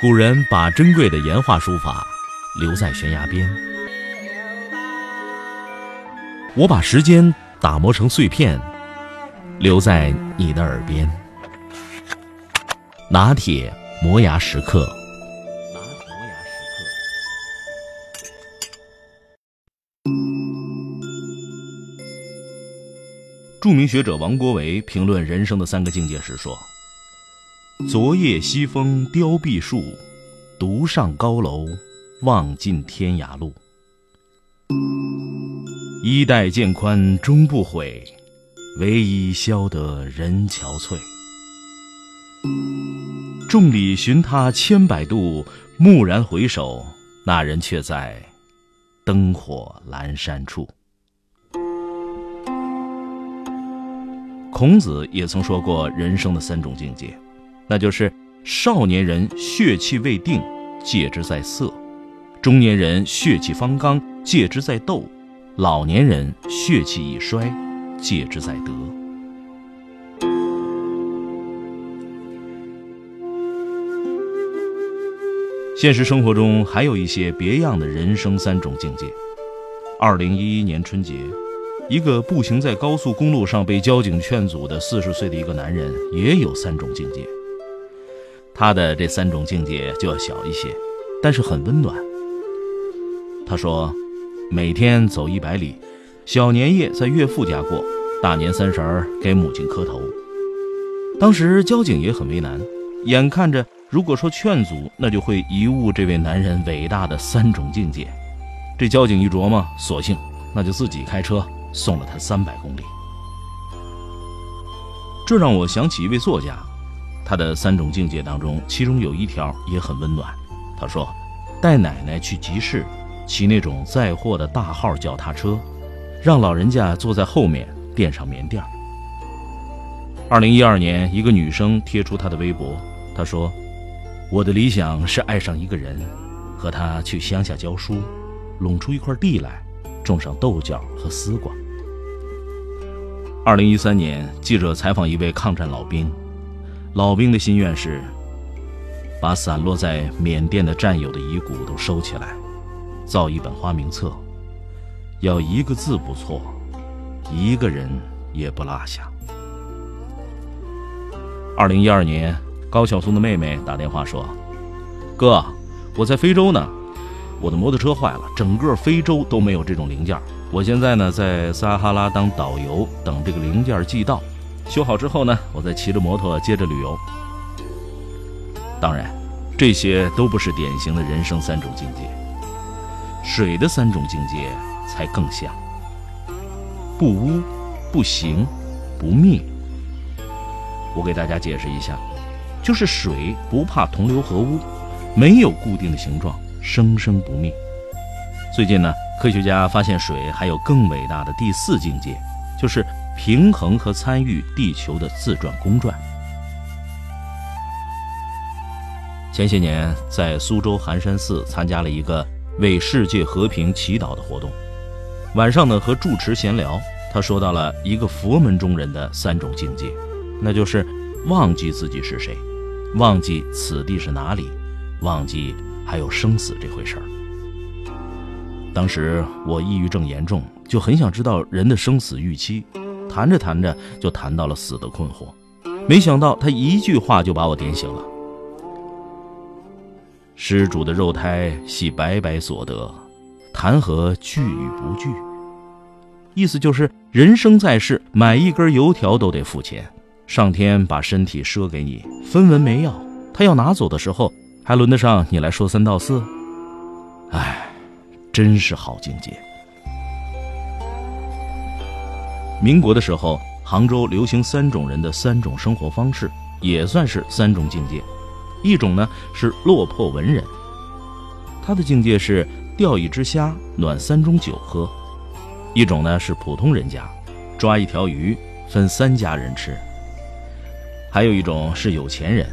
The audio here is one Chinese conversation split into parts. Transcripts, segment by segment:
古人把珍贵的岩画书法留在悬崖边，我把时间打磨成碎片，留在你的耳边。拿铁磨牙时刻。拿铁磨牙时刻。著名学者王国维评论人生的三个境界时说。昨夜西风凋碧树，独上高楼，望尽天涯路。衣带渐宽终不悔，唯伊消得人憔悴。众里寻他千百度，蓦然回首，那人却在灯火阑珊处。孔子也曾说过人生的三种境界。那就是少年人血气未定，戒之在色；中年人血气方刚，戒之在斗；老年人血气已衰，戒之在德。现实生活中还有一些别样的人生三种境界。二零一一年春节，一个步行在高速公路上被交警劝阻的四十岁的一个男人，也有三种境界。他的这三种境界就要小一些，但是很温暖。他说：“每天走一百里，小年夜在岳父家过，大年三十儿给母亲磕头。”当时交警也很为难，眼看着如果说劝阻，那就会贻误这位男人伟大的三种境界。这交警一琢磨，索性那就自己开车送了他三百公里。这让我想起一位作家。他的三种境界当中，其中有一条也很温暖。他说：“带奶奶去集市，骑那种载货的大号脚踏车，让老人家坐在后面垫上棉垫。”二零一二年，一个女生贴出她的微博，她说：“我的理想是爱上一个人，和他去乡下教书，拢出一块地来，种上豆角和丝瓜。”二零一三年，记者采访一位抗战老兵。老兵的心愿是，把散落在缅甸的战友的遗骨都收起来，造一本花名册，要一个字不错，一个人也不落下。二零一二年，高晓松的妹妹打电话说：“哥，我在非洲呢，我的摩托车坏了，整个非洲都没有这种零件。我现在呢，在撒哈拉当导游，等这个零件寄到。”修好之后呢，我再骑着摩托接着旅游。当然，这些都不是典型的人生三种境界。水的三种境界才更像：不污、不行、不灭。我给大家解释一下，就是水不怕同流合污，没有固定的形状，生生不灭。最近呢，科学家发现水还有更伟大的第四境界，就是。平衡和参与地球的自转公转。前些年在苏州寒山寺参加了一个为世界和平祈祷的活动，晚上呢和住持闲聊，他说到了一个佛门中人的三种境界，那就是忘记自己是谁，忘记此地是哪里，忘记还有生死这回事儿。当时我抑郁症严重，就很想知道人的生死预期。谈着谈着就谈到了死的困惑，没想到他一句话就把我点醒了。施主的肉胎系白白所得，谈何聚与不聚？意思就是人生在世，买一根油条都得付钱。上天把身体赊给你，分文没要，他要拿走的时候，还轮得上你来说三道四？唉，真是好境界。民国的时候，杭州流行三种人的三种生活方式，也算是三种境界。一种呢是落魄文人，他的境界是钓一只虾，暖三盅酒喝；一种呢是普通人家，抓一条鱼分三家人吃；还有一种是有钱人，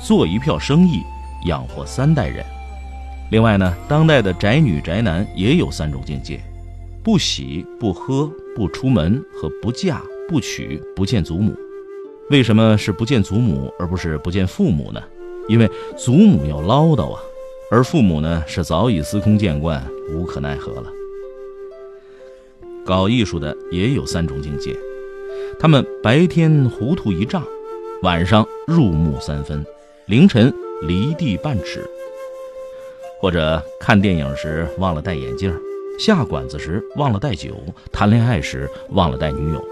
做一票生意养活三代人。另外呢，当代的宅女宅男也有三种境界。不喜不喝不出门和不嫁不娶不见祖母，为什么是不见祖母而不是不见父母呢？因为祖母要唠叨啊，而父母呢是早已司空见惯，无可奈何了。搞艺术的也有三种境界，他们白天糊涂一丈，晚上入木三分，凌晨离地半尺。或者看电影时忘了戴眼镜，下馆子时忘了带酒，谈恋爱时忘了带女友。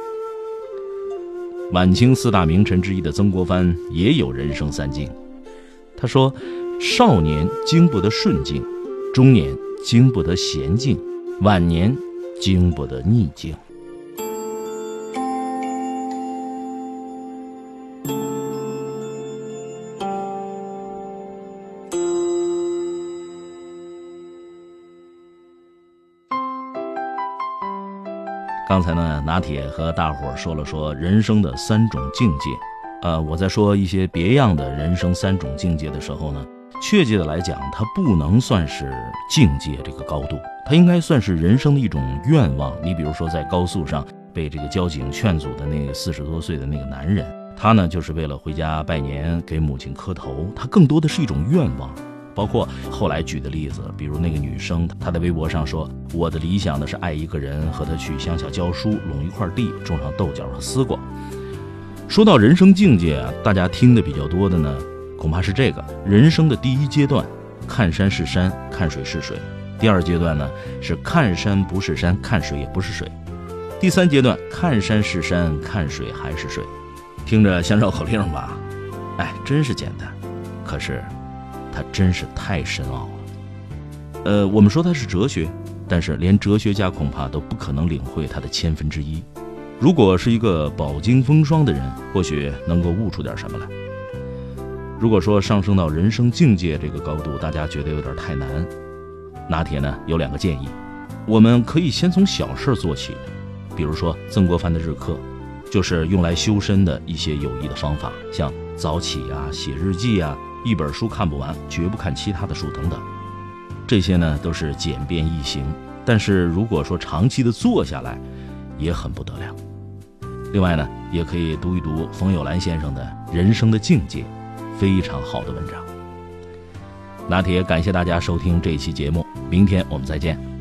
晚清四大名臣之一的曾国藩也有人生三境。他说：“少年经不得顺境，中年经不得闲境，晚年经不得逆境。”刚才呢，拿铁和大伙说了说人生的三种境界。呃，我在说一些别样的人生三种境界的时候呢，确切的来讲，它不能算是境界这个高度，它应该算是人生的一种愿望。你比如说，在高速上被这个交警劝阻的那个四十多岁的那个男人，他呢就是为了回家拜年给母亲磕头，他更多的是一种愿望。包括后来举的例子，比如那个女生，她在微博上说：“我的理想呢是爱一个人，和他去乡下教书，拢一块地，种上豆角和丝瓜。”说到人生境界啊，大家听的比较多的呢，恐怕是这个人生的第一阶段，看山是山，看水是水；第二阶段呢是看山不是山，看水也不是水；第三阶段看山是山，看水还是水。听着像绕口令吧？哎，真是简单，可是。它真是太深奥了，呃，我们说它是哲学，但是连哲学家恐怕都不可能领会它的千分之一。如果是一个饱经风霜的人，或许能够悟出点什么来。如果说上升到人生境界这个高度，大家觉得有点太难，拿铁呢有两个建议，我们可以先从小事做起，比如说曾国藩的日课，就是用来修身的一些有益的方法，像早起啊、写日记啊。一本书看不完，绝不看其他的书等等，这些呢都是简便易行。但是如果说长期的做下来，也很不得了。另外呢，也可以读一读冯友兰先生的《人生的境界》，非常好的文章。拿铁感谢大家收听这期节目，明天我们再见。